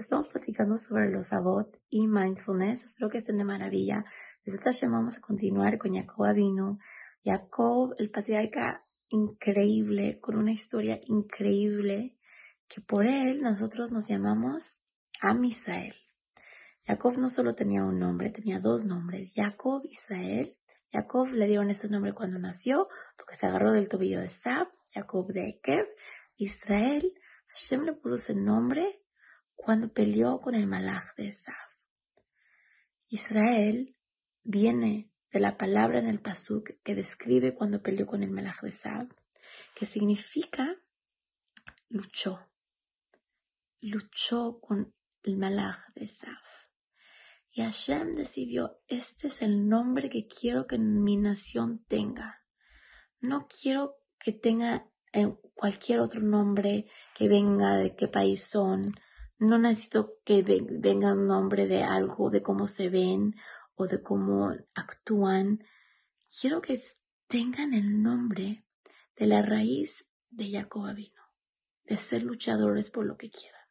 estamos platicando sobre los sabot y mindfulness. Espero que estén de maravilla. Desde vamos a continuar con Jacob Avino. Jacob, el patriarca increíble, con una historia increíble, que por él nosotros nos llamamos Amisael. Jacob no solo tenía un nombre, tenía dos nombres, Jacob Israel. Jacob le dieron ese nombre cuando nació, porque se agarró del tobillo de Sab, Jacob de Ekev. Israel, Hashem le puso ese nombre cuando peleó con el malach de Esav. Israel viene de la palabra en el pasuk que describe cuando peleó con el malach de Esav, que significa luchó. Luchó con el malach de Esav. Y Hashem decidió, este es el nombre que quiero que mi nación tenga. No quiero que tenga eh, cualquier otro nombre que venga de qué país son, no necesito que venga un nombre de algo, de cómo se ven o de cómo actúan. Quiero que tengan el nombre de la raíz de Jacob vino, de ser luchadores por lo que quieran.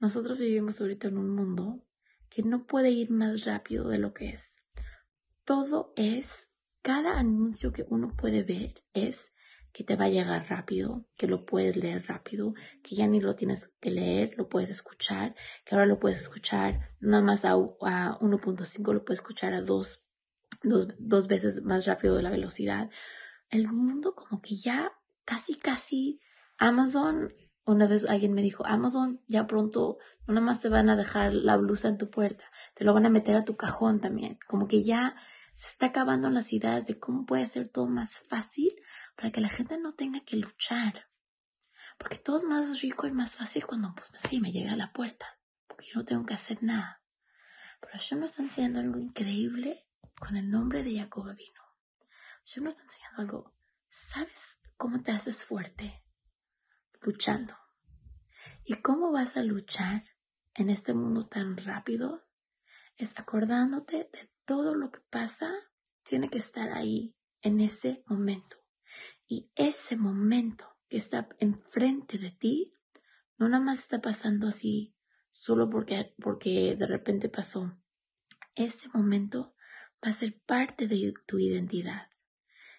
Nosotros vivimos ahorita en un mundo que no puede ir más rápido de lo que es. Todo es, cada anuncio que uno puede ver es que te va a llegar rápido, que lo puedes leer rápido, que ya ni lo tienes que leer, lo puedes escuchar, que ahora lo puedes escuchar nada más a, 1.5, lo puedes escuchar a dos, dos, dos veces más rápido de la velocidad. El mundo como que ya casi, casi Amazon, una vez alguien me dijo, Amazon ya pronto no nada más te van a dejar la blusa en tu puerta, te lo van a meter a tu cajón también. Como que ya se está acabando las ideas de cómo puede ser todo más fácil para que la gente no tenga que luchar. Porque todo es más rico y más fácil cuando, pues sí, me llega a la puerta, porque yo no tengo que hacer nada. Pero yo me está enseñando algo increíble con el nombre de Jacob vino. Yo me está enseñando algo. ¿Sabes cómo te haces fuerte? Luchando. ¿Y cómo vas a luchar en este mundo tan rápido? Es acordándote de todo lo que pasa, tiene que estar ahí en ese momento. Y ese momento que está enfrente de ti, no nada más está pasando así, solo porque, porque de repente pasó. Ese momento va a ser parte de tu identidad.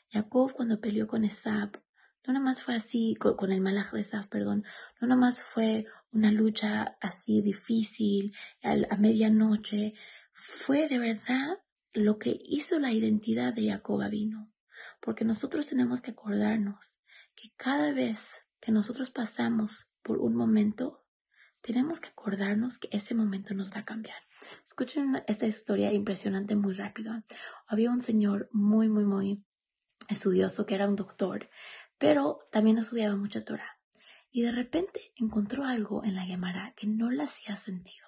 Jacob cuando peleó con Esab, no nada más fue así, con, el malaj de Esab, perdón, no nada más fue una lucha así difícil, a, a medianoche, fue de verdad lo que hizo la identidad de Jacob vino porque nosotros tenemos que acordarnos que cada vez que nosotros pasamos por un momento, tenemos que acordarnos que ese momento nos va a cambiar. Escuchen esta historia impresionante muy rápido. Había un señor muy, muy, muy estudioso que era un doctor, pero también estudiaba mucha Torah. Y de repente encontró algo en la Gemara que no le hacía sentido.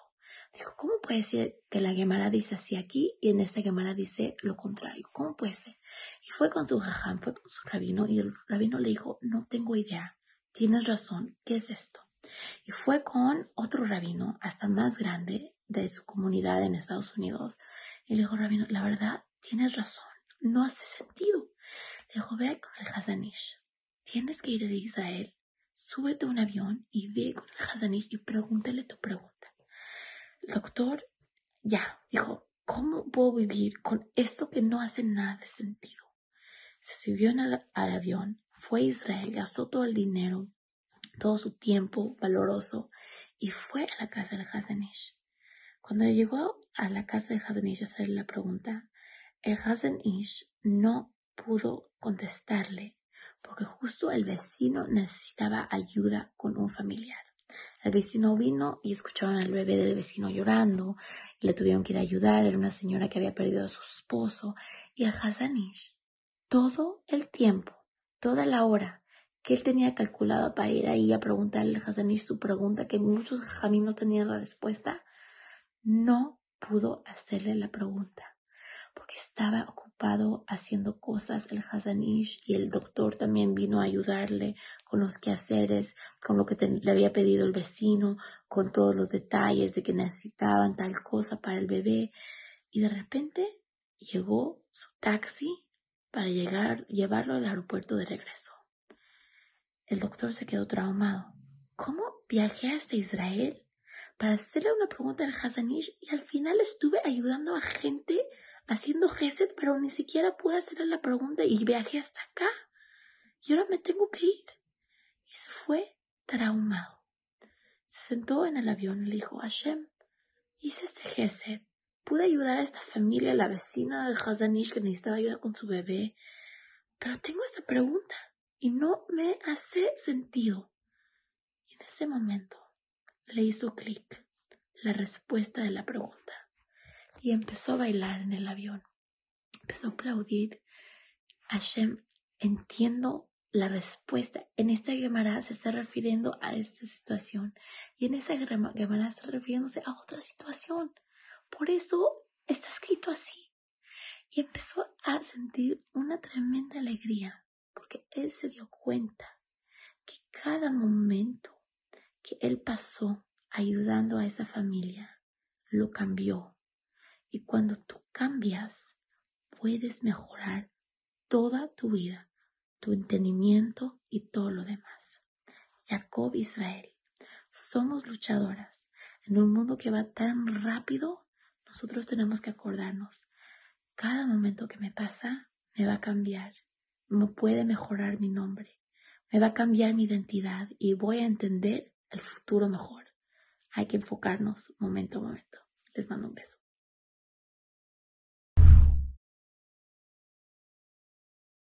Dijo, ¿cómo puede ser que la Gemara dice así aquí y en esta Gemara dice lo contrario? ¿Cómo puede ser? Y fue con su jajam, fue con su rabino, y el rabino le dijo, no tengo idea, tienes razón, ¿qué es esto? Y fue con otro rabino, hasta más grande, de su comunidad en Estados Unidos, y le dijo, rabino, la verdad, tienes razón, no hace sentido. Le dijo, ve con el Hazanish, tienes que ir a Israel, súbete a un avión y ve con el Hazanish y pregúntale tu pregunta. El doctor ya dijo, ¿cómo puedo vivir con esto que no hace nada de sentido? Se subió al, avión, fue a Israel, gastó todo el dinero, todo su tiempo valoroso y fue a la casa del Hazanish. Cuando llegó a la casa del Hazanish a hacerle la pregunta, el Hazanish no pudo contestarle porque justo el vecino necesitaba ayuda con un familiar. El vecino vino y escucharon al bebé del vecino llorando y le tuvieron que ir a ayudar. Era una señora que había perdido a su esposo. Y el Hazanish, todo el tiempo, toda la hora que él tenía calculado para ir ahí a preguntarle al Hazanish su pregunta, que muchos jamín no tenían la respuesta, no pudo hacerle la pregunta porque estaba ocupado haciendo cosas el Hazanish y el doctor también vino a ayudarle con los quehaceres, con lo que le había pedido el vecino, con todos los detalles de que necesitaban tal cosa para el bebé. Y de repente llegó su taxi para llegar, llevarlo al aeropuerto de regreso. El doctor se quedó traumado. ¿Cómo viajé hasta Israel para hacerle una pregunta al Hazanish y al final estuve ayudando a gente haciendo gesed, pero ni siquiera pude hacerle la pregunta y viajé hasta acá. Y ahora me tengo que ir. Y se fue traumado. Se sentó en el avión y le dijo, Hashem, hice este gesed. Pude ayudar a esta familia, la vecina de Hazanish que necesitaba ayuda con su bebé. Pero tengo esta pregunta y no me hace sentido. Y en ese momento le hizo clic la respuesta de la pregunta y empezó a bailar en el avión. Empezó a aplaudir. Hashem, entiendo la respuesta. En esta Gemara se está refiriendo a esta situación y en esa Gemara está refiriéndose a otra situación. Por eso está escrito así. Y empezó a sentir una tremenda alegría porque él se dio cuenta que cada momento que él pasó ayudando a esa familia lo cambió. Y cuando tú cambias, puedes mejorar toda tu vida, tu entendimiento y todo lo demás. Jacob Israel, somos luchadoras. En un mundo que va tan rápido, nosotros tenemos que acordarnos, cada momento que me pasa me va a cambiar, me puede mejorar mi nombre, me va a cambiar mi identidad y voy a entender el futuro mejor. Hay que enfocarnos momento a momento. Les mando un beso.